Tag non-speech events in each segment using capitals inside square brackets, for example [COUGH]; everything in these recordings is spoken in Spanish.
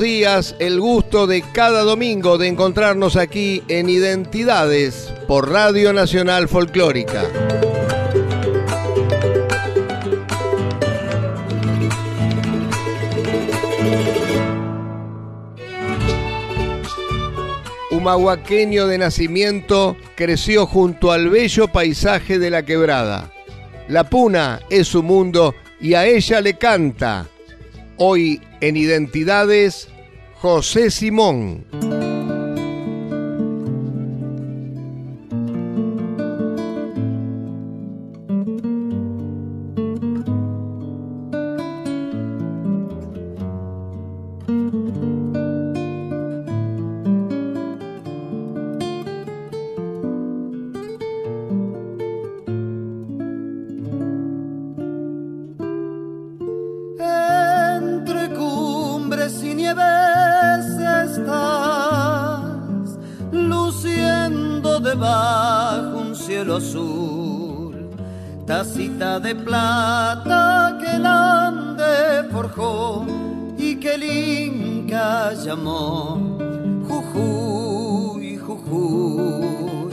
días. El gusto de cada domingo de encontrarnos aquí en Identidades por Radio Nacional Folclórica. Humahuaqueño de nacimiento, creció junto al bello paisaje de la quebrada. La puna es su mundo y a ella le canta Hoy en Identidades, José Simón. tacita de plata que el ande forjó y que el Inca llamó. Jujuy, Jujuy,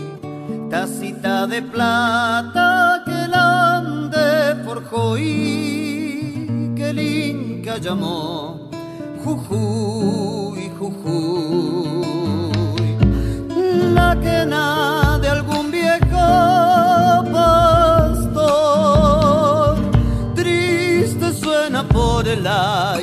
tacita de plata que el ande forjó y que el Inca llamó. Jujuy, Jujuy, la quena de algún viejo la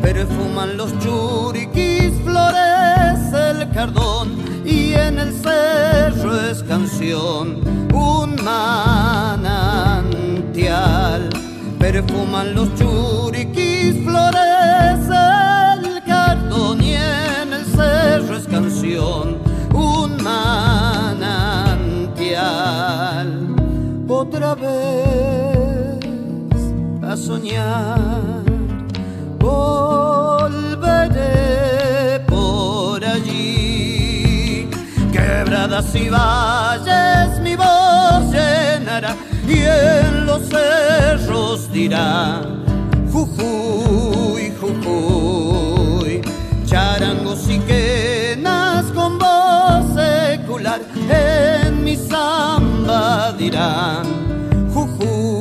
perfuman los churiquis, florece el cardón y en el cerro es canción un manantial. Perfuman los churiquis, florece el cardón y en el cerro es canción un manantial. Otra vez soñar. Volveré por allí. Quebradas y valles mi voz llenará y en los cerros dirá Jujuy, Jujuy. Charangos y quenas con voz secular en mi samba dirán Jujuy.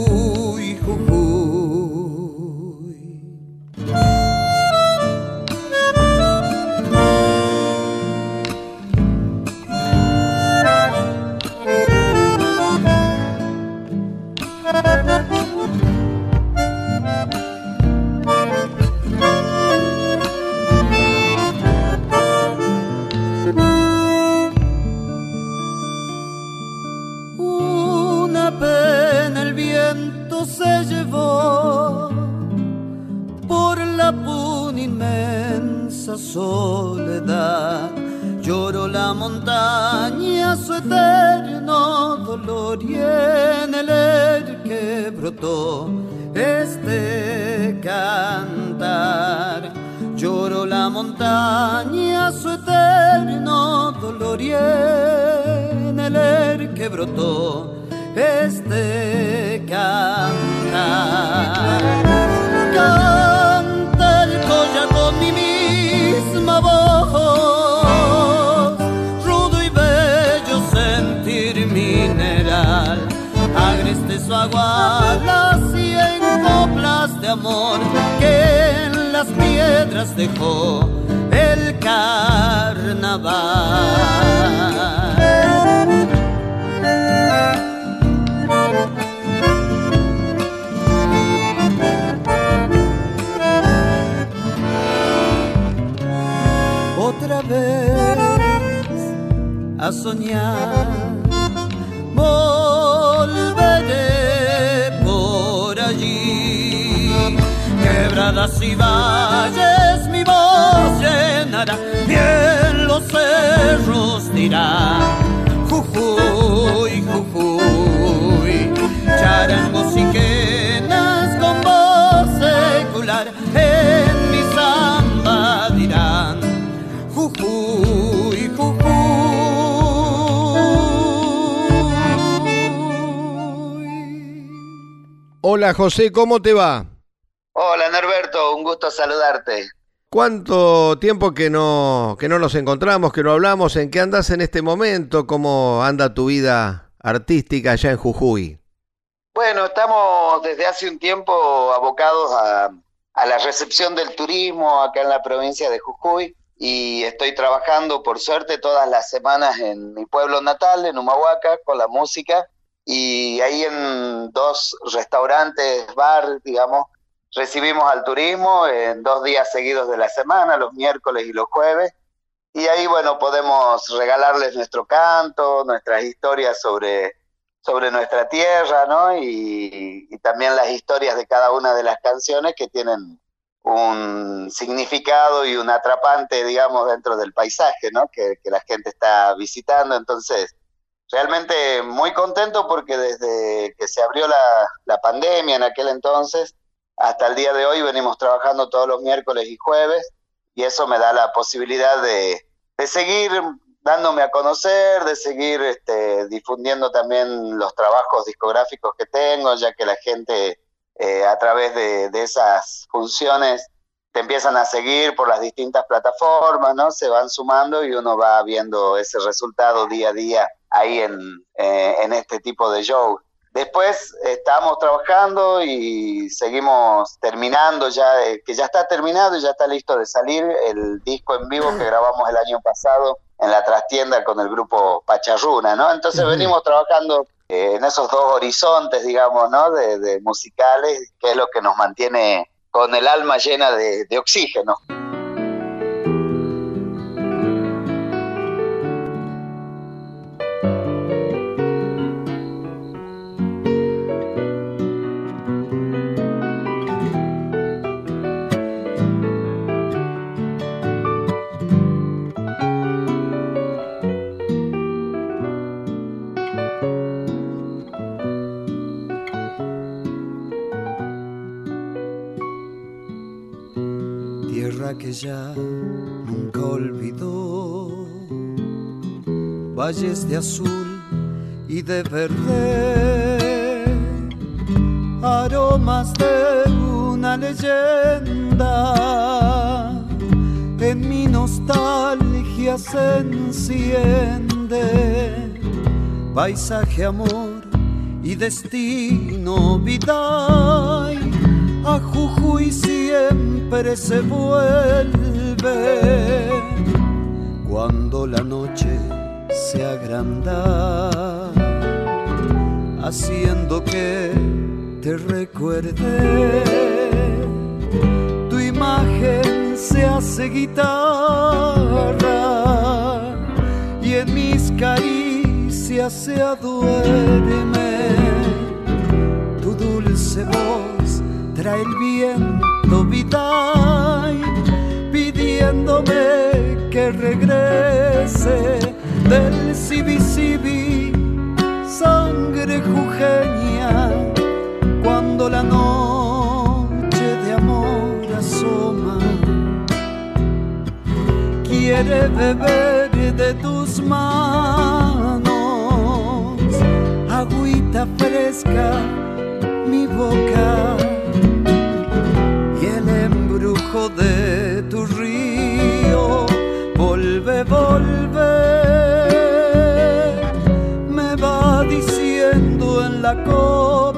Hola José, ¿cómo te va? Hola Norberto, un gusto saludarte. ¿Cuánto tiempo que no, que no nos encontramos, que no hablamos? ¿En qué andas en este momento? ¿Cómo anda tu vida artística allá en Jujuy? Bueno, estamos desde hace un tiempo abocados a, a la recepción del turismo acá en la provincia de Jujuy y estoy trabajando por suerte todas las semanas en mi pueblo natal, en Humahuaca, con la música y ahí en dos restaurantes, bar, digamos, recibimos al turismo en dos días seguidos de la semana, los miércoles y los jueves, y ahí, bueno, podemos regalarles nuestro canto, nuestras historias sobre, sobre nuestra tierra, ¿no? Y, y también las historias de cada una de las canciones que tienen un significado y un atrapante, digamos, dentro del paisaje, ¿no? Que, que la gente está visitando, entonces realmente muy contento porque desde que se abrió la, la pandemia en aquel entonces, hasta el día de hoy venimos trabajando todos los miércoles y jueves y eso me da la posibilidad de, de seguir dándome a conocer, de seguir este, difundiendo también los trabajos discográficos que tengo, ya que la gente eh, a través de, de, esas funciones te empiezan a seguir por las distintas plataformas, ¿no? Se van sumando y uno va viendo ese resultado día a día ahí en, eh, en este tipo de show. Después estamos trabajando y seguimos terminando ya, eh, que ya está terminado y ya está listo de salir el disco en vivo que [LAUGHS] grabamos el año pasado en la trastienda con el grupo Pacharruna, ¿no? Entonces venimos trabajando eh, en esos dos horizontes, digamos, ¿no? De, de, musicales, que es lo que nos mantiene con el alma llena de, de oxígeno. De azul y de verde, aromas de una leyenda. En mi nostalgia se enciende paisaje, amor y destino, vida. A Jujuy siempre se vuelve cuando la noche se agranda, haciendo que te recuerde. Tu imagen se hace guitarra y en mis caricias se aduerme tu dulce voz trae el viento vital pidiéndome que regrese del Sibi sangre jujeña, cuando la noche de amor asoma. Quiere beber de tus manos, agüita fresca, mi boca de tu río, volve, volve, la copla.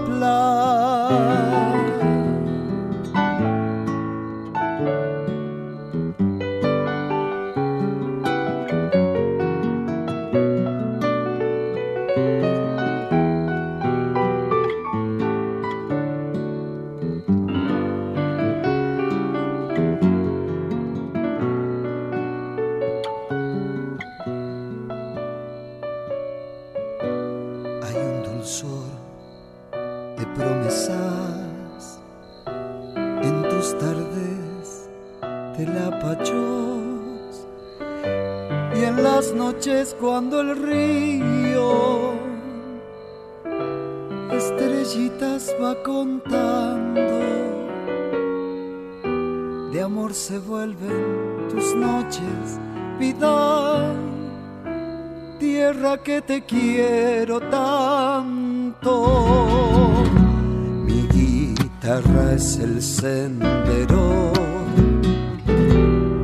Noches cuando el río estrellitas va contando de amor se vuelven tus noches vida tierra que te quiero tanto. Mi guitarra es el sendero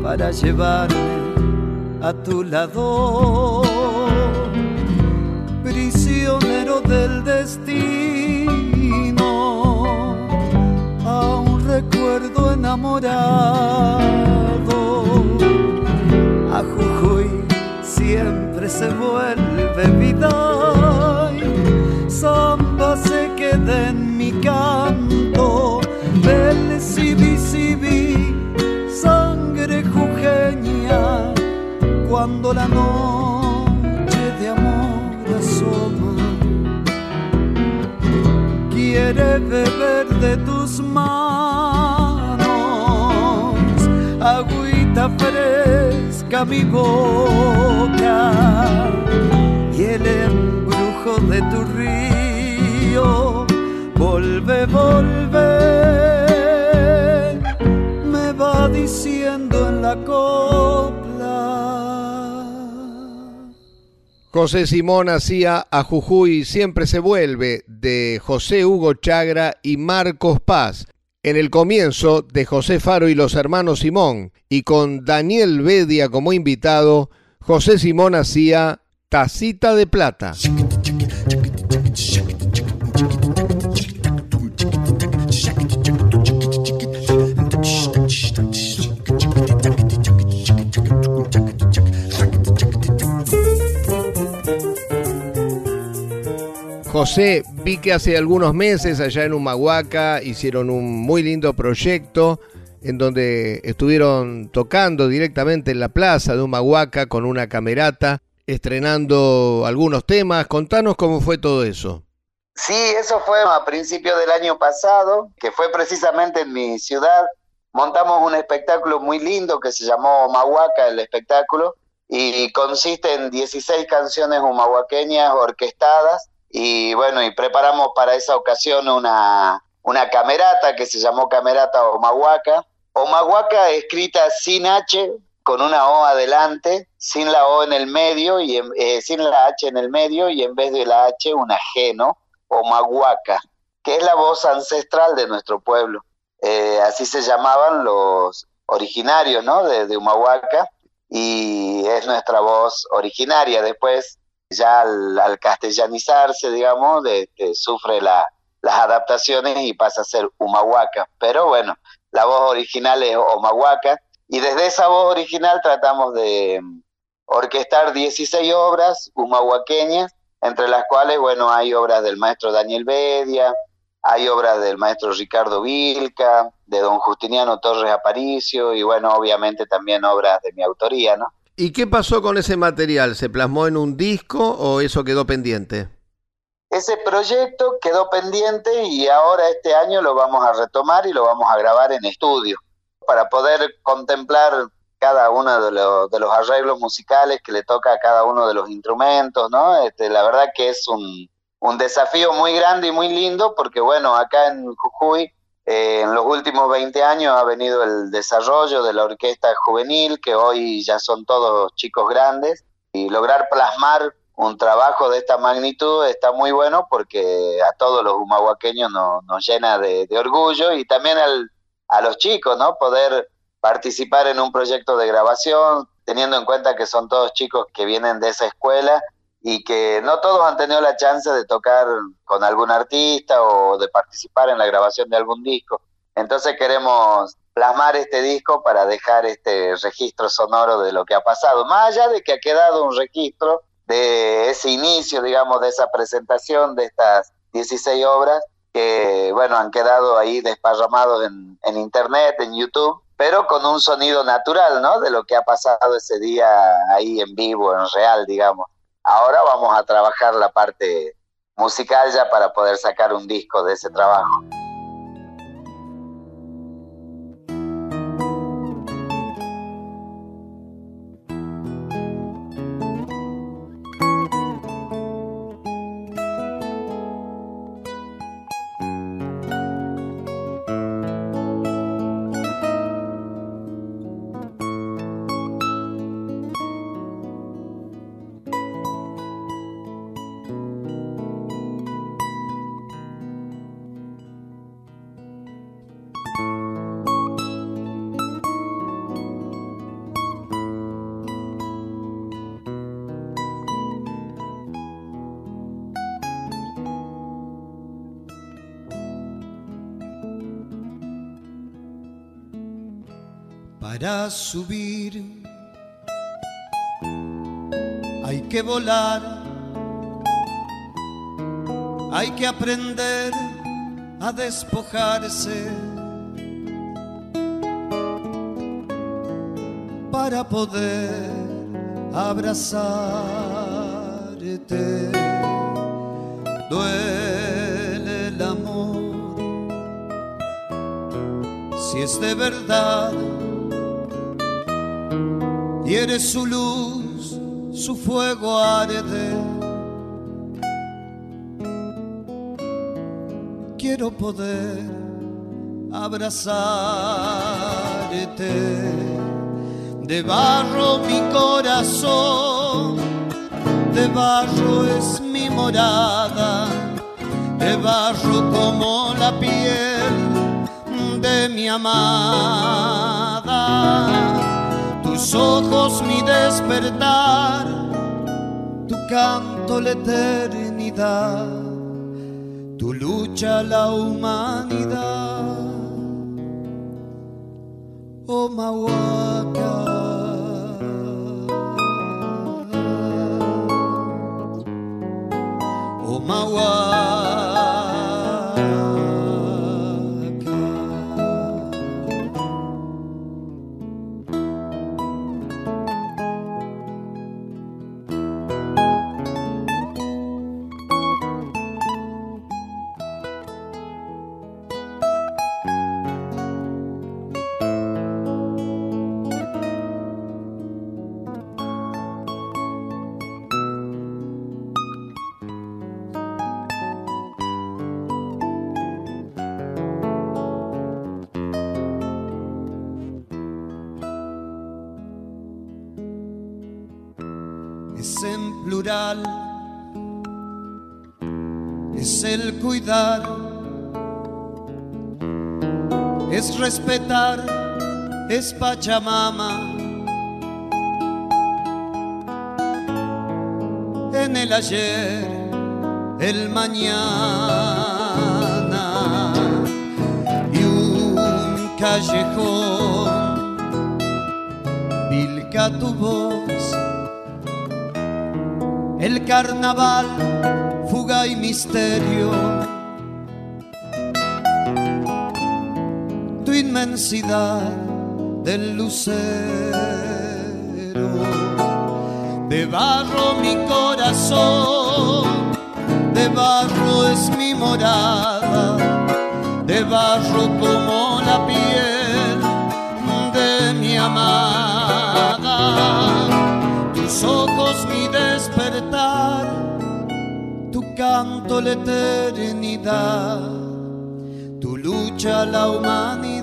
para llevarme a tu lado, prisionero del destino, a un recuerdo enamorado, a Jujuy siempre se vuelve vida. Samba se queda en mi canto. Cuando la noche de amor asoma. Quiere beber de tus manos, agüita fresca mi boca y el embrujo de tu río. Volve, volve, me va diciendo en la copla. José Simón hacía a Jujuy Siempre se vuelve de José Hugo Chagra y Marcos Paz. En el comienzo de José Faro y los hermanos Simón y con Daniel Bedia como invitado, José Simón hacía Tacita de Plata. José, vi que hace algunos meses allá en Humahuaca hicieron un muy lindo proyecto en donde estuvieron tocando directamente en la plaza de Humahuaca con una camerata, estrenando algunos temas. Contanos cómo fue todo eso. Sí, eso fue a principios del año pasado, que fue precisamente en mi ciudad. Montamos un espectáculo muy lindo que se llamó Humahuaca, el espectáculo, y consiste en 16 canciones humahuaqueñas orquestadas y bueno, y preparamos para esa ocasión una, una camerata que se llamó Camerata Omahuaca. Omahuaca escrita sin H, con una O adelante, sin la O en el medio, y en, eh, sin la H en el medio, y en vez de la H una G, ¿no? Omahuaca, que es la voz ancestral de nuestro pueblo. Eh, así se llamaban los originarios, ¿no? De, de y es nuestra voz originaria. Después ya al, castellanizarse, digamos, de, sufre la, las adaptaciones y pasa a ser Humahuaca. Pero bueno, la voz original es Omahuaca y desde esa voz original tratamos de orquestar 16 obras humahuaqueñas, entre las cuales, bueno, hay obras del maestro Daniel Bedia, hay obras del maestro Ricardo Vilca, de don Justiniano Torres Aparicio y, bueno, obviamente también obras de mi autoría, ¿no? ¿Y qué pasó con ese material? ¿Se plasmó en un disco o eso quedó pendiente? Ese proyecto quedó pendiente y ahora este año lo vamos a retomar y lo vamos a grabar en estudio para poder contemplar cada uno de, los, de los arreglos musicales que le toca a cada uno de los instrumentos, ¿no? Este, la verdad que es un, un desafío muy grande y muy lindo porque, bueno, acá en Jujuy eh, en los últimos 20 años ha venido el desarrollo de la orquesta juvenil, que hoy ya son todos chicos grandes, y lograr plasmar un trabajo de esta magnitud está muy bueno porque a todos los humahuaqueños nos, nos llena de, de, orgullo y también al, a los chicos, ¿no? Poder participar en un proyecto de grabación, teniendo en cuenta que son todos chicos que vienen de esa escuela y que no todos han tenido la chance de tocar con algún artista o de participar en la grabación de algún disco. Entonces queremos plasmar este disco para dejar este registro sonoro de lo que ha pasado, más allá de que ha quedado un registro de ese inicio, digamos, de esa presentación de estas 16 obras que, bueno, han quedado ahí desparramados en, en internet, en YouTube, pero con un sonido natural, ¿no? De lo que ha pasado ese día ahí en vivo, en real, digamos ahora vamos a trabajar la parte musical ya para poder sacar un disco de ese trabajo. Subir hay que volar, hay que aprender a despojarse para poder abrazarte. Duele el amor si es de verdad y eres su luz, su fuego arde. Quiero poder abrazarte. De barro mi corazón, de barro es mi morada, de barro como la piel de mi amada tus ojos mi despertar, tu canto la eternidad, tu lucha la humanidad. Oh Mahuaca. Oh Mahuaca. Respetar, es Pachamama. En el ayer, el mañana y un callejón, Vilca tu voz el carnaval, fuga y misterio. Inmensidad del lucero, de barro mi corazón, de barro es mi morada, de barro como la piel de mi amada, tus ojos mi tu canto la eternidad, tu lucha la humanidad.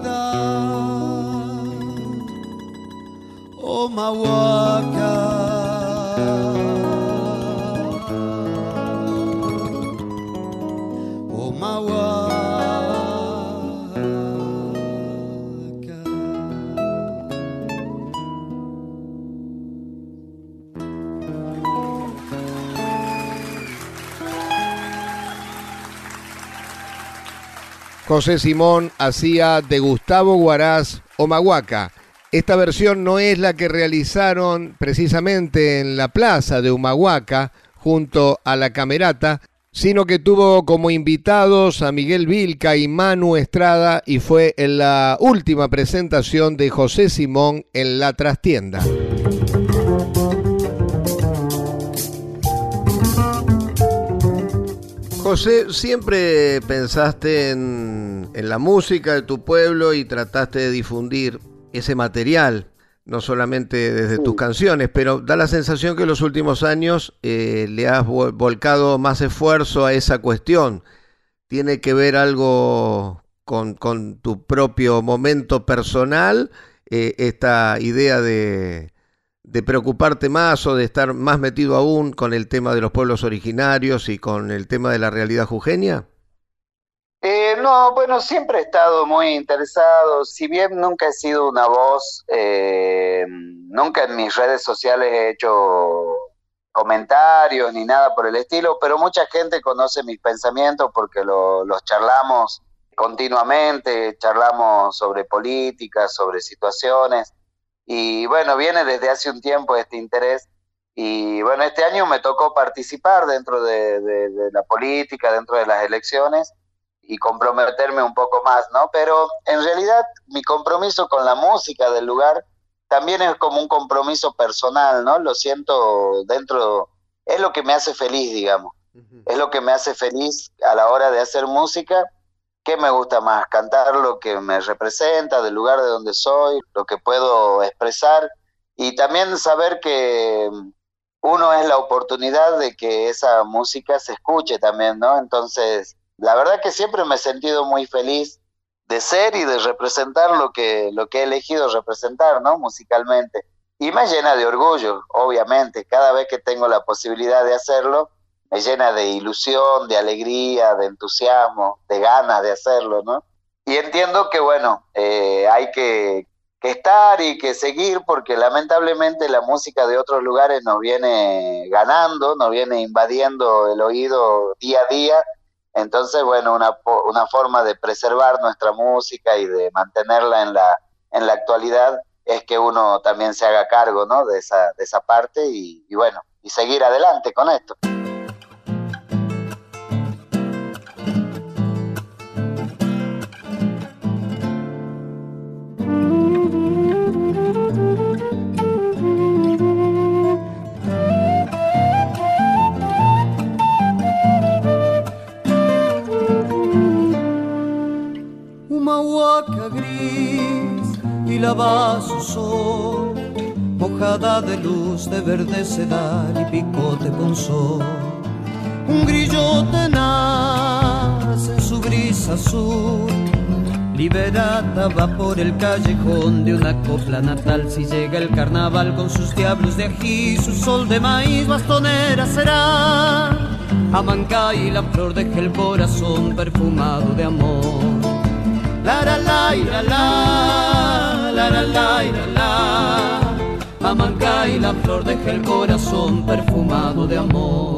José Simón hacía de Gustavo Guaraz Humahuaca. Esta versión no es la que realizaron precisamente en la plaza de Humahuaca junto a la Camerata, sino que tuvo como invitados a Miguel Vilca y Manu Estrada y fue en la última presentación de José Simón en la trastienda. José, siempre pensaste en, la música de tu pueblo y trataste de difundir ese material, no solamente desde tus canciones, pero da la sensación que en los últimos años eh, le has volcado más esfuerzo a esa cuestión. ¿Tiene que ver algo con, tu propio momento personal, eh, esta idea de, de preocuparte más o de estar más metido aún con el tema de los pueblos originarios y con el tema de la realidad jujeña? Eh, no, bueno, siempre he estado muy interesado, si bien nunca he sido una voz, eh, nunca en mis redes sociales he hecho comentarios ni nada por el estilo, pero mucha gente conoce mis pensamientos porque los charlamos continuamente, charlamos sobre política, sobre situaciones. Y bueno, viene desde hace un tiempo este interés. Y bueno, este año me tocó participar dentro de, la política, dentro de las elecciones y comprometerme un poco más, ¿no? Pero en realidad mi compromiso con la música del lugar también es como un compromiso personal, ¿no? Lo siento dentro, es lo que me hace feliz, digamos. Es lo que me hace feliz a la hora de hacer música ¿Qué me gusta más? Cantar lo que me representa, del lugar de donde soy, lo que puedo expresar y también saber que uno es la oportunidad de que esa música se escuche también, ¿no? Entonces, la verdad que siempre me he sentido muy feliz de ser y de representar lo que, lo que he elegido representar, ¿no? Musicalmente. Y me llena de orgullo, obviamente, cada vez que tengo la posibilidad de hacerlo, me llena de ilusión, de alegría, de entusiasmo, de ganas de hacerlo, ¿no? Y entiendo que, bueno, eh, hay que, estar y que seguir porque lamentablemente la música de otros lugares nos viene ganando, nos viene invadiendo el oído día a día. Entonces, bueno, una, una forma de preservar nuestra música y de mantenerla en la, en la actualidad es que uno también se haga cargo, ¿no? De esa, de esa parte y, y bueno, y seguir adelante con esto. Va su sol, mojada de luz de verde sedal y picote sol. Un grillo tenaz en su brisa azul, liberada va por el callejón de una copla natal. Si llega el carnaval con sus diablos de ají, su sol de maíz bastonera será. Amanca y la flor deja el corazón perfumado de amor. La la la la la, la la la la la. La flor deja el corazón perfumado de amor.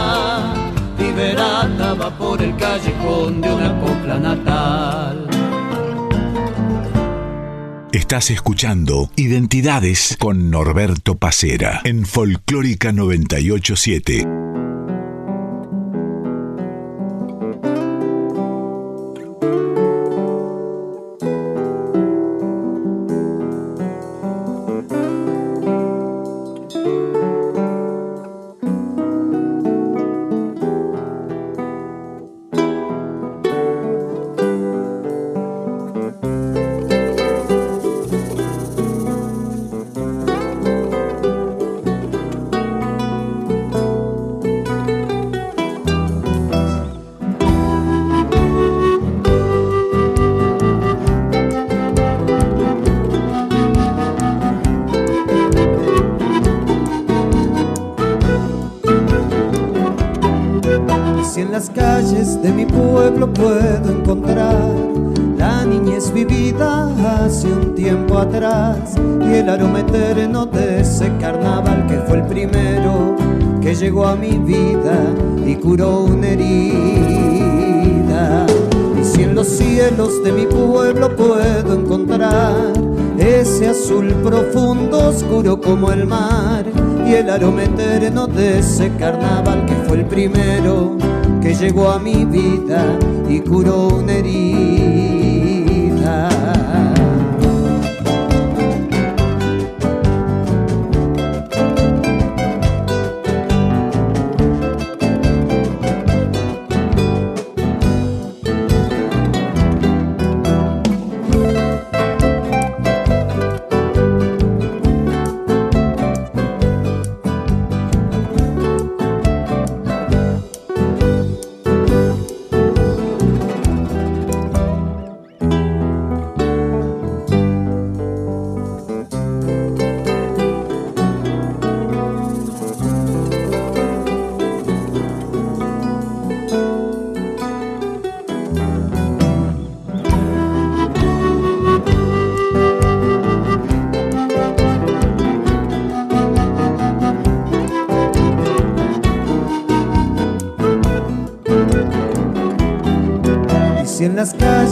va por el callejón de una copla natal. Estás escuchando Identidades con Norberto Pacera en Folclórica 987. Llegó a mi vida y curó una herida. Y si en los cielos de mi pueblo puedo encontrar ese azul profundo, oscuro como el mar, y el aroma eterno de ese carnaval que fue el primero que llegó a mi vida y curó una herida.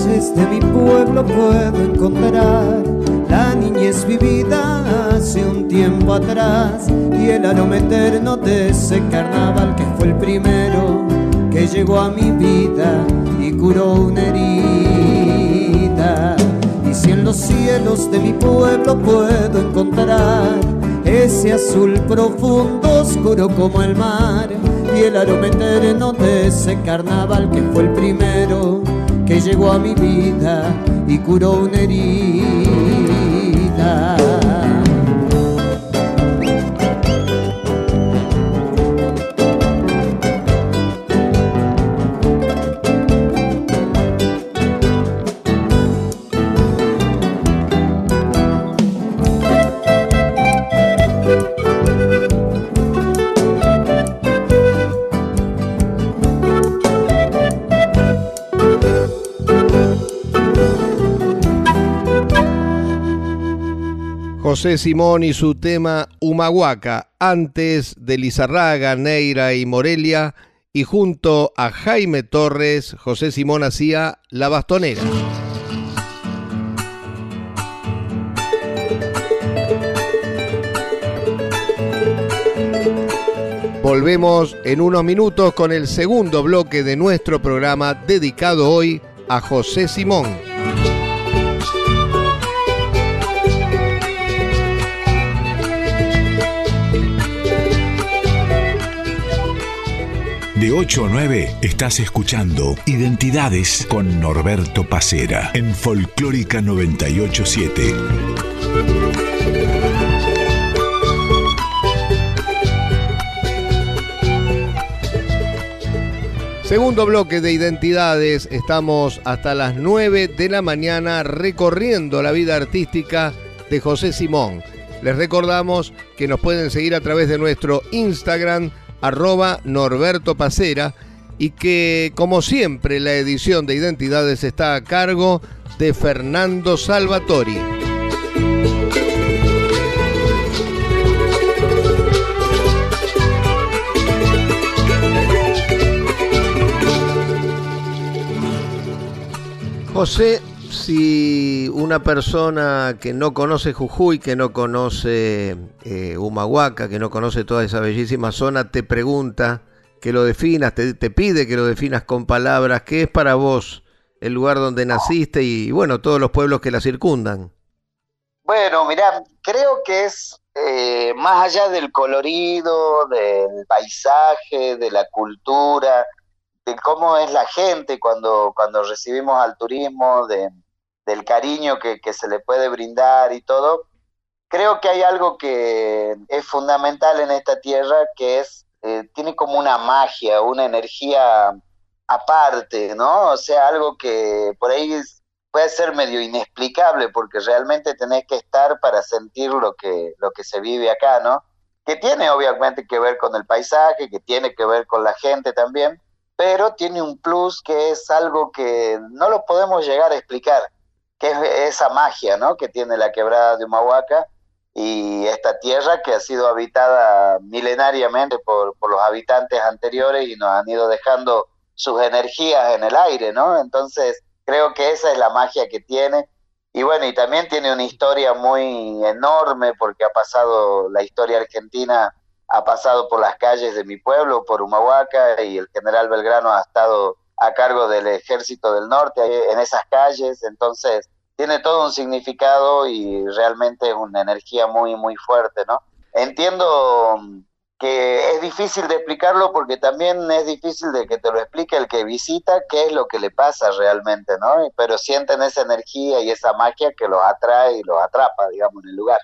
De mi pueblo puedo encontrar la niñez vivida hace un tiempo atrás y el aroma eterno de ese carnaval que fue el primero que llegó a mi vida y curó una herida. Y si en los cielos de mi pueblo puedo encontrar ese azul profundo, oscuro como el mar, y el aroma eterno de ese carnaval que fue el primero que llegó a mi vida y curó una herida. José Simón y su tema Humahuaca, antes de Lizarraga, Neira y Morelia, y junto a Jaime Torres, José Simón hacía La Bastonera. Volvemos en unos minutos con el segundo bloque de nuestro programa dedicado hoy a José Simón. De 8 a 9 estás escuchando Identidades con Norberto Pacera en Folclórica 987. Segundo bloque de identidades, estamos hasta las 9 de la mañana recorriendo la vida artística de José Simón. Les recordamos que nos pueden seguir a través de nuestro Instagram arroba Norberto Pacera y que, como siempre, la edición de Identidades está a cargo de Fernando Salvatori. José, si una persona que no conoce Jujuy, que no conoce eh, Humahuaca, que no conoce toda esa bellísima zona, te pregunta que lo definas, te, pide que lo definas con palabras, ¿qué es para vos el lugar donde naciste y, bueno, todos los pueblos que la circundan? Bueno, mira, creo que es eh, más allá del colorido, del paisaje, de la cultura, cómo es la gente cuando, cuando recibimos al turismo, de, del cariño que, se le puede brindar y todo, creo que hay algo que es fundamental en esta tierra, que es, eh, tiene como una magia, una energía aparte, ¿no? O sea, algo que por ahí puede ser medio inexplicable, porque realmente tenés que estar para sentir lo que, lo que se vive acá, ¿no? Que tiene obviamente que ver con el paisaje, que tiene que ver con la gente también, pero tiene un plus que es algo que no lo podemos llegar a explicar, que es esa magia ¿no? que tiene la quebrada de Humahuaca y esta tierra que ha sido habitada milenariamente por, por los habitantes anteriores y nos han ido dejando sus energías en el aire, ¿no? Entonces, creo que esa es la magia que tiene. Y bueno, y también tiene una historia muy enorme porque ha pasado la historia argentina ha pasado por las calles de mi pueblo, por Humahuaca, y el general Belgrano ha estado a cargo del ejército del norte en esas calles, entonces tiene todo un significado y realmente una energía muy, muy fuerte, ¿no? Entiendo que es difícil de explicarlo porque también es difícil de que te lo explique el que visita qué es lo que le pasa realmente, ¿no? Pero sienten esa energía y esa magia que los atrae y los atrapa, digamos, en el lugar.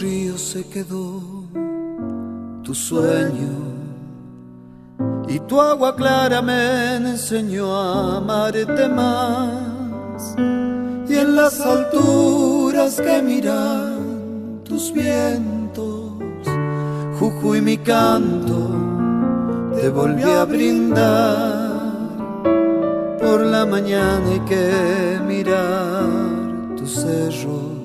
Ríos se quedó tu sueño y tu agua clara me enseñó a amarte más. Y en las alturas que miran tus vientos Jujuy mi canto te volví a brindar por la mañana hay que mirar tus cerros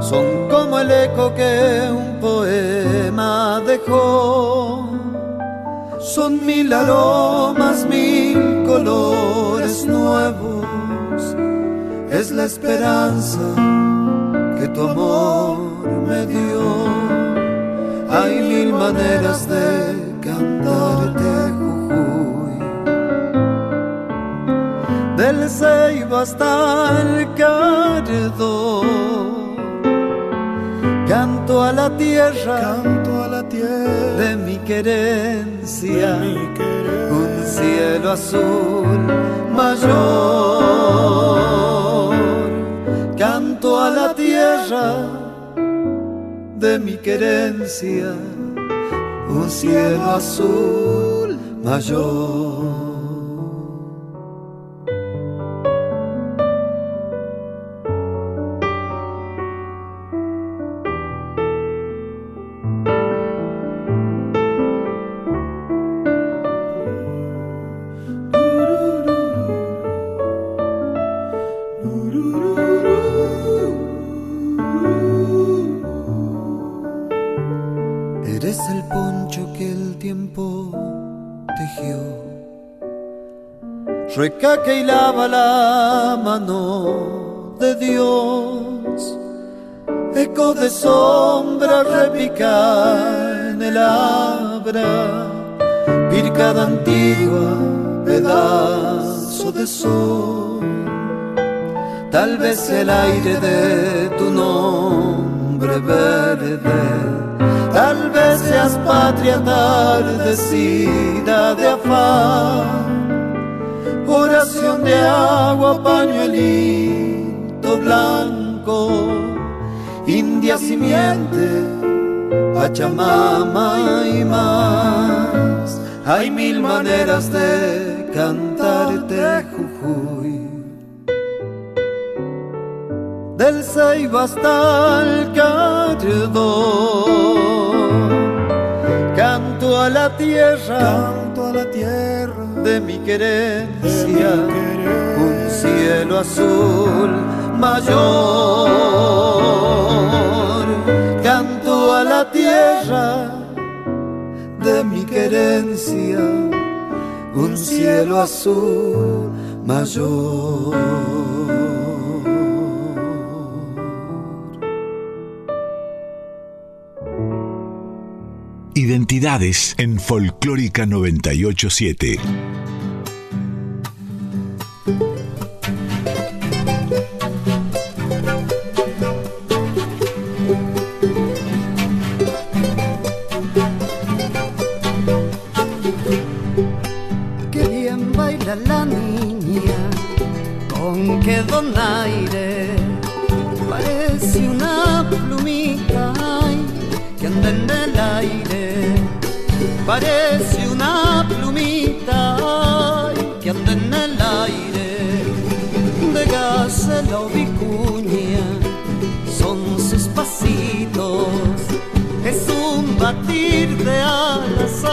son como el eco que un poema dejó. Son mil aromas, mil colores nuevos. Es la esperanza que tu amor me dio. Hay mil maneras de cantarte, Jujuy. Del Ceibo hasta el Caredón Canto a la tierra, canto a la tierra de mi querencia, un cielo azul mayor. Canto a la tierra de mi querencia, un cielo azul mayor. Que hilaba la mano de Dios, eco de sombra repica en el abra, pircada antigua, pedazo de sol. Tal vez el aire de tu nombre verde, tal vez seas patria tardecida de afán de agua, pañuelito blanco blanco, india simiente, Pachamama y más. Hay mil maneras de cantarte Jujuy. Del Ceiba hasta el canto a la tierra, canto a la tierra de mi querencia, un cielo azul mayor. Canto a la tierra de mi querencia, un cielo azul mayor. Identidades en Folclórica 987. Qué bien baila la niña, con qué donaire, parece una plumita que anda en el aire. De gacela o vicuña son sus pasitos es un batir de alas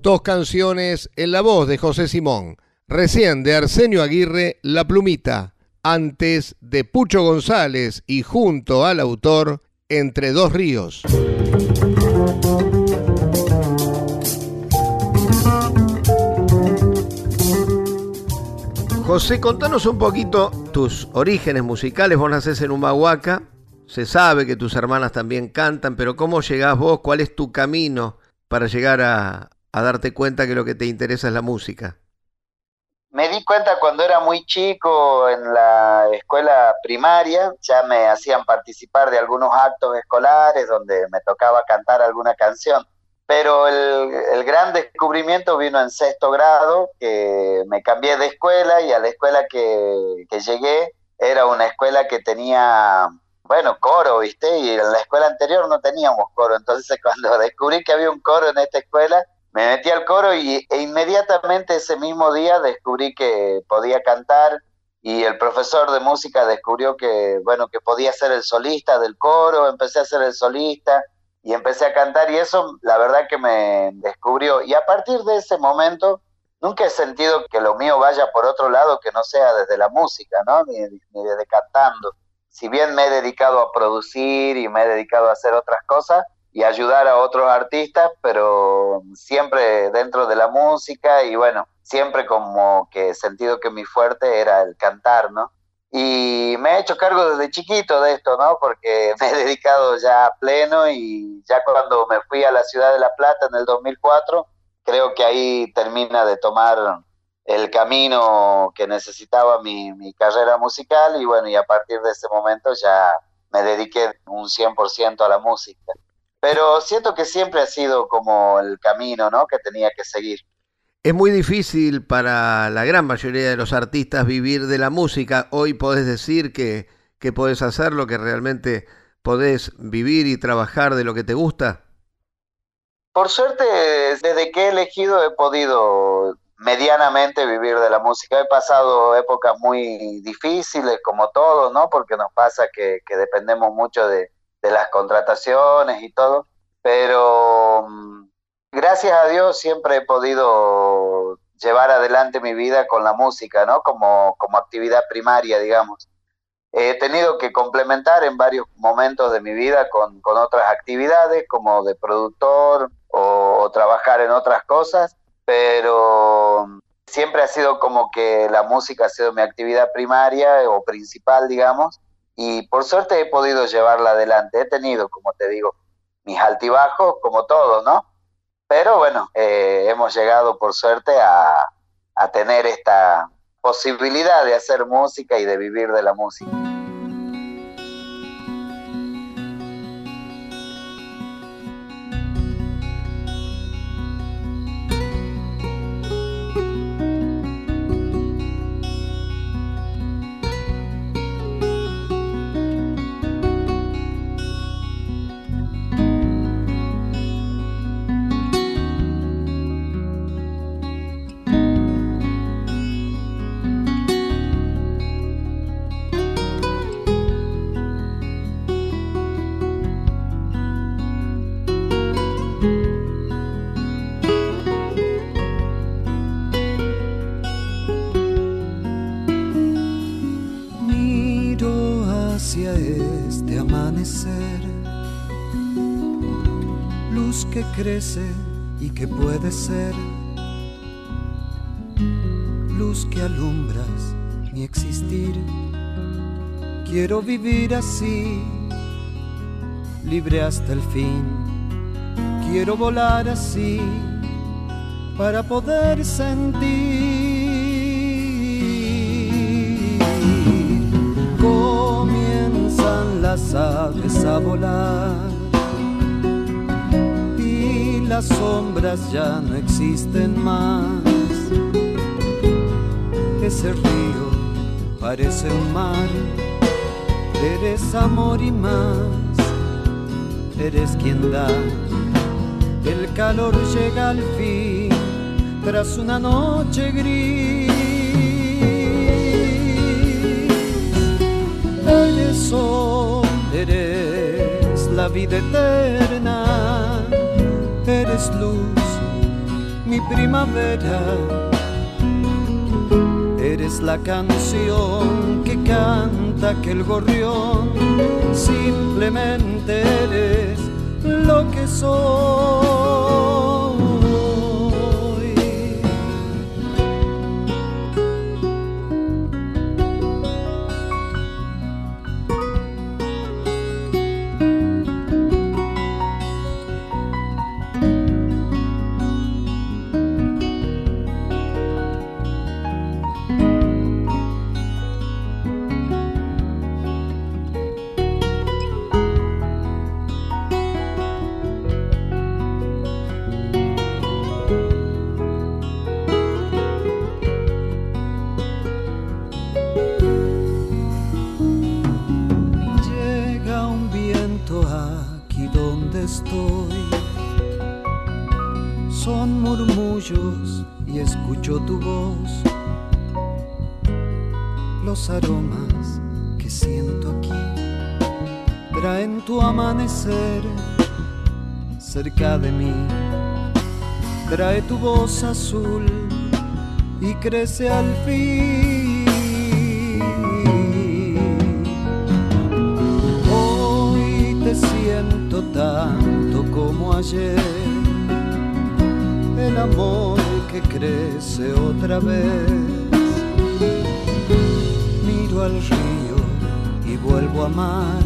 Dos canciones en la voz de José Simón. Recién de Arsenio Aguirre, La Plumita. Antes de Pucho González y junto al autor, Entre dos ríos. José, contanos un poquito tus orígenes musicales. Vos nacés en Humahuaca, se sabe que tus hermanas también cantan, pero ¿cómo llegás vos? ¿Cuál es tu camino para llegar a, darte cuenta que lo que te interesa es la música? Me di cuenta cuando era muy chico en la escuela primaria, ya me hacían participar de algunos actos escolares donde me tocaba cantar alguna canción pero el, gran descubrimiento vino en sexto grado, que me cambié de escuela y a la escuela que, llegué era una escuela que tenía, bueno, coro, ¿viste? Y en la escuela anterior no teníamos coro, entonces [LAUGHS] cuando descubrí que había un coro en esta escuela, me metí al coro y, e inmediatamente ese mismo día descubrí que podía cantar y el profesor de música descubrió que, bueno, que podía ser el solista del coro, empecé a ser el solista y empecé a cantar y eso la verdad que me descubrió. Y a partir de ese momento nunca he sentido que lo mío vaya por otro lado que no sea desde la música, ¿no? Ni, desde cantando. Si bien me he dedicado a producir y me he dedicado a hacer otras cosas y ayudar a otros artistas, pero siempre dentro de la música y bueno, siempre como que sentido que mi fuerte era el cantar, ¿no? y me he hecho cargo desde chiquito de esto, ¿no? Porque [LAUGHS] me he dedicado ya a pleno y ya cuando me fui a la ciudad de La Plata en el 2004, creo que ahí termina de tomar el camino que necesitaba mi, mi carrera musical y bueno, y a partir de ese momento ya me dediqué un 100% a la música. Pero siento que siempre ha sido como el camino, ¿no? Que tenía que seguir. Es muy difícil para la gran mayoría de los artistas vivir de la música. Hoy podés decir que, que podés hacer lo que realmente podés vivir y trabajar de lo que te gusta. Por suerte, desde que he elegido he podido medianamente vivir de la música. He pasado épocas muy difíciles, como todos, ¿no? Porque nos pasa que, que dependemos mucho de, de, las contrataciones y todo. Pero mm, gracias a Dios siempre he podido llevar adelante mi vida con la música, ¿no? Como, como actividad primaria, digamos. He tenido que complementar en varios momentos de mi vida con, con otras actividades, como de productor o, o, trabajar en otras cosas, pero siempre ha sido como que la música ha sido mi actividad primaria o principal, digamos, y por suerte he podido llevarla adelante. He tenido, como te digo, mis altibajos, como todo, ¿no? Pero bueno, eh, hemos llegado por suerte a, a tener esta posibilidad de hacer música y de vivir de la música. Y que puede ser luz que alumbras mi existir. Quiero vivir así, libre hasta el fin. Quiero volar así para poder sentir. Comienzan las aves a volar las sombras ya no existen más. Ese río parece un mar, eres amor y más, eres quien da. El calor llega al fin tras una noche gris. Eres sol, eres la vida eterna eres luz, mi primavera. Eres la canción que canta aquel gorrión, simplemente eres lo que soy. Voz azul y crece al fin. Hoy te siento tanto como ayer. El amor que crece otra vez. Miro al río y vuelvo a mar.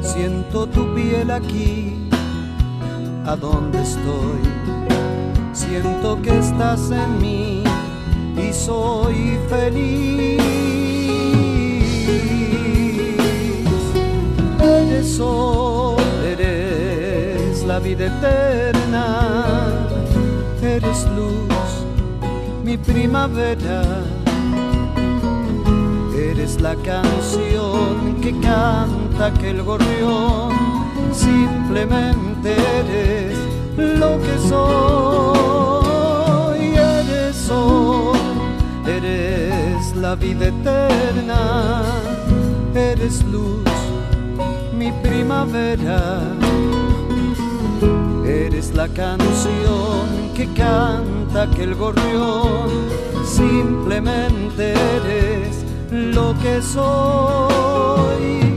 Siento tu piel aquí, a donde estoy. Siento que estás en mí y soy feliz. Eres sol, eres la vida eterna, eres luz, mi primavera Eres la canción que canta aquel gorrión, simplemente eres lo que soy. Vida eterna, eres luz, mi primavera. Eres la canción que canta aquel gorrión, simplemente eres lo que soy.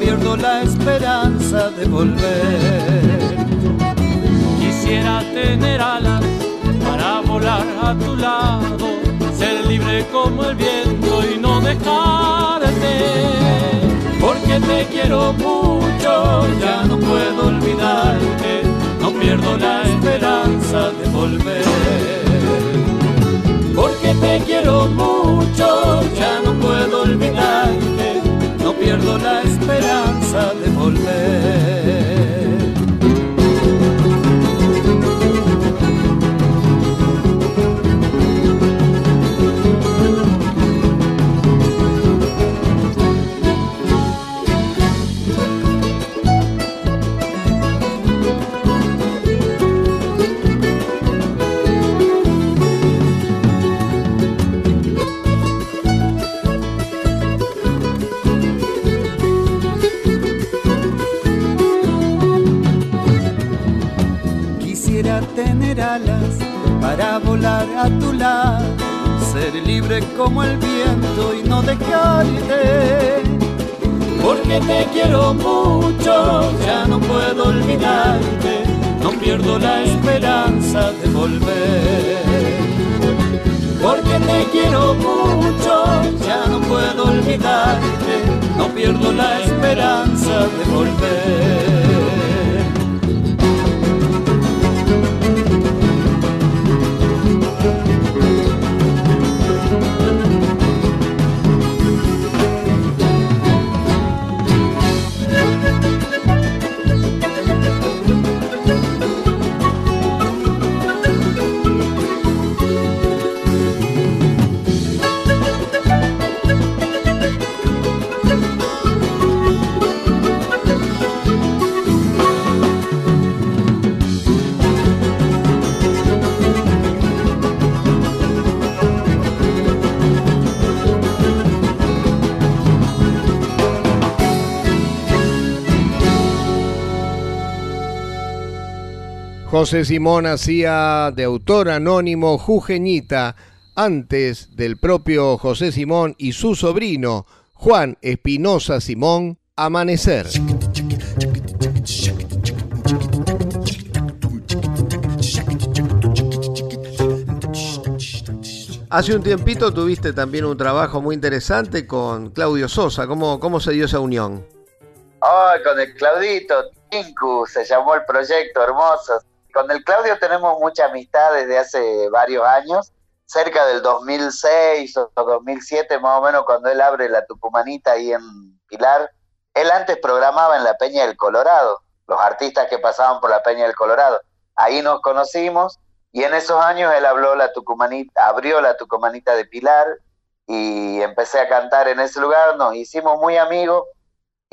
Pierdo la esperanza de volver. Quisiera tener alas para volar a tu lado, ser libre como el viento y no dejarte. Porque te quiero mucho, ya no puedo olvidarte, no pierdo la esperanza de volver. Porque te quiero mucho, ya no puedo olvidarte, pierdo la esperanza de volver. Para volar a tu lado, ser libre como el viento y no dejarte. Porque te quiero mucho, ya no puedo olvidarte, no pierdo la esperanza de volver. Porque te quiero mucho, ya no puedo olvidarte, no pierdo la esperanza de volver. José Simón hacía de autor anónimo Jujeñita antes del propio José Simón y su sobrino Juan Espinosa Simón Amanecer. Hace un tiempito tuviste también un trabajo muy interesante con Claudio Sosa. ¿Cómo, cómo se dio esa unión? Ah, oh, con el Claudito, Tinku, se llamó el proyecto, hermoso. Con el Claudio tenemos mucha amistad desde hace varios años, cerca del 2006 o 2007 más o menos, cuando él abre la Tucumanita ahí en Pilar. Él antes programaba en la Peña del Colorado, los artistas que pasaban por la Peña del Colorado. Ahí nos conocimos y en esos años él habló la Tucumanita, abrió la Tucumanita de Pilar y empecé a cantar en ese lugar, nos hicimos muy amigos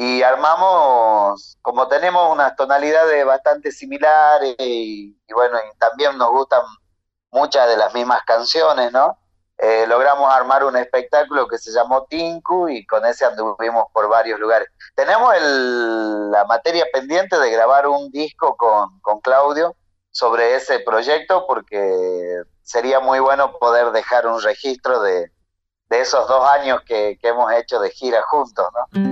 y armamos, como tenemos unas tonalidades bastante similares y, bueno, y también nos gustan muchas de las mismas canciones, ¿no? Eh, logramos armar un espectáculo que se llamó Tinku y con ese anduvimos por varios lugares. Tenemos la materia pendiente de grabar un disco con, con Claudio sobre ese proyecto porque sería muy bueno poder dejar un registro de, de esos dos años que, que hemos hecho de gira juntos, ¿no?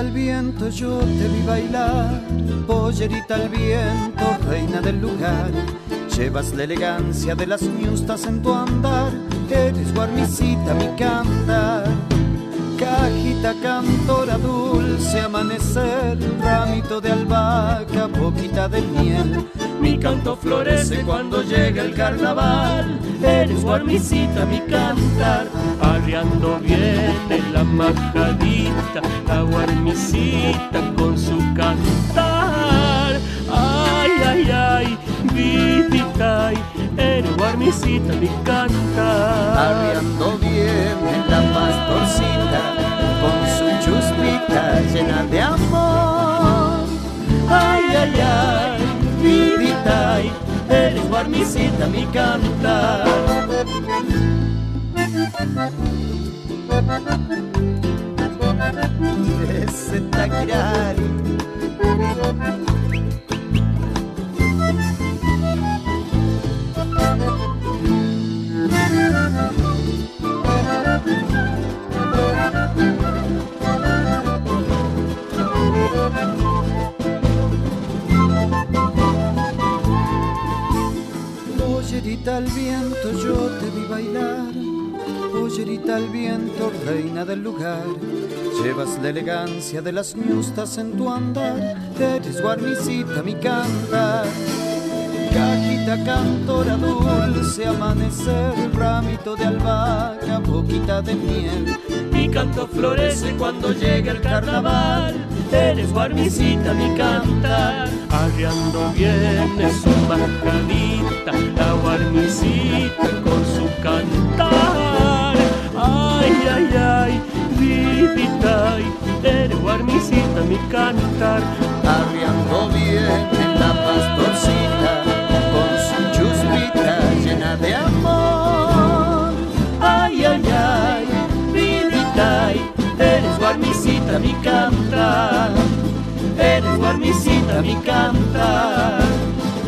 Al viento yo te vi bailar, pollerita al viento, reina del lugar. Llevas la elegancia de las miustas en tu andar, eres guarnicita mi cantar. Cajita cantora dulce amanecer, ramito de albahaca, poquita de miel. Mi canto florece cuando llega el carnaval, eres guarnicita mi cantar arriando viene la majadita, la guarmicita con su cantar. Vidita, eres guarmicita mi cantar. Arriando viene la pastorcita con su chuspita llena de amor. Ay, ay, ay, vidita, eres guarmicita mi cantar. Ese taquirari Pollerita al viento yo te vi bailar pollerita al viento, reina del lugar. Llevas la elegancia de las miustas en tu andar, eres guarnicita mi cantar. Cajita cantora dulce, amanecer, ramito de albahaca, boquita de miel. Mi canto florece cuando llega el carnaval, eres guarnicita mi cantar. Arriando viene su marcadita, la guarnicita con su cantar. Ay, ay, ay, vidita, eres guarnicita mi cantar. Arriando bien en la pastorcita, con su chuspita llena de amor. Mi cantar. Eres guarnicita mi cantar.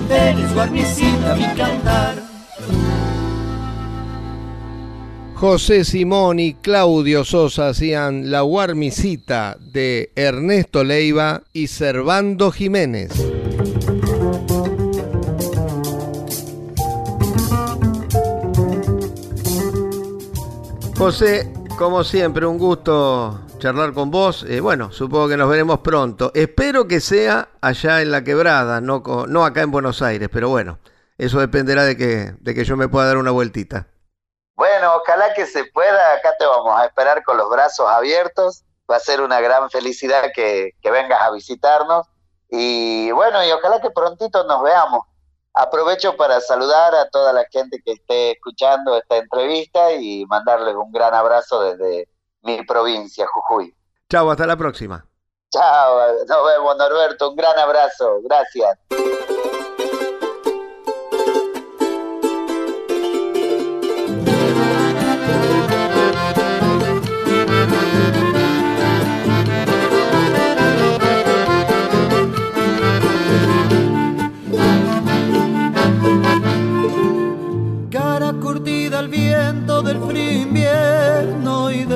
Eres guarnicita mi cantar. José Simón y Claudio Sosa hacían La Guarmicita de Ernesto Leiva y Servando Jiménez. José, como siempre, un gusto charlar con vos. Eh, bueno, supongo que nos veremos pronto. Espero que sea allá en la quebrada, no, no acá en Buenos Aires, pero bueno, eso dependerá de que, de que yo me pueda dar una vueltita. Bueno, ojalá que se pueda, acá te vamos a esperar con los brazos abiertos, va a ser una gran felicidad que, vengas a visitarnos y bueno, y ojalá que prontito nos veamos. Aprovecho para saludar a toda la gente que esté escuchando esta entrevista y mandarles un gran abrazo desde mi provincia, Jujuy. Chao, hasta la próxima. Chao, nos vemos Norberto, un gran abrazo, gracias.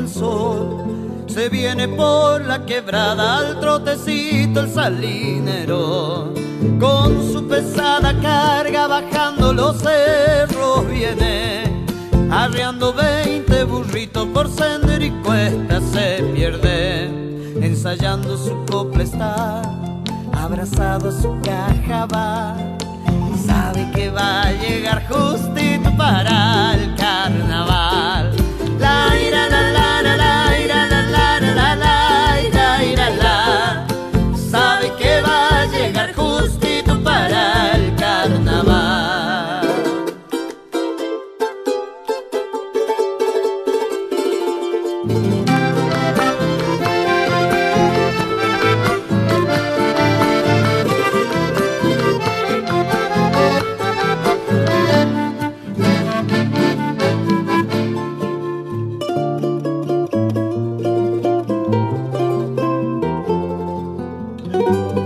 Sol. Se viene por la quebrada al trotecito el salinero. Con su pesada carga bajando los cerros viene. Arreando 20 burritos por sender y cuesta se pierde. Ensayando su copla está, abrazado a su caja va. Sabe que va a llegar justito para el carnaval. La Con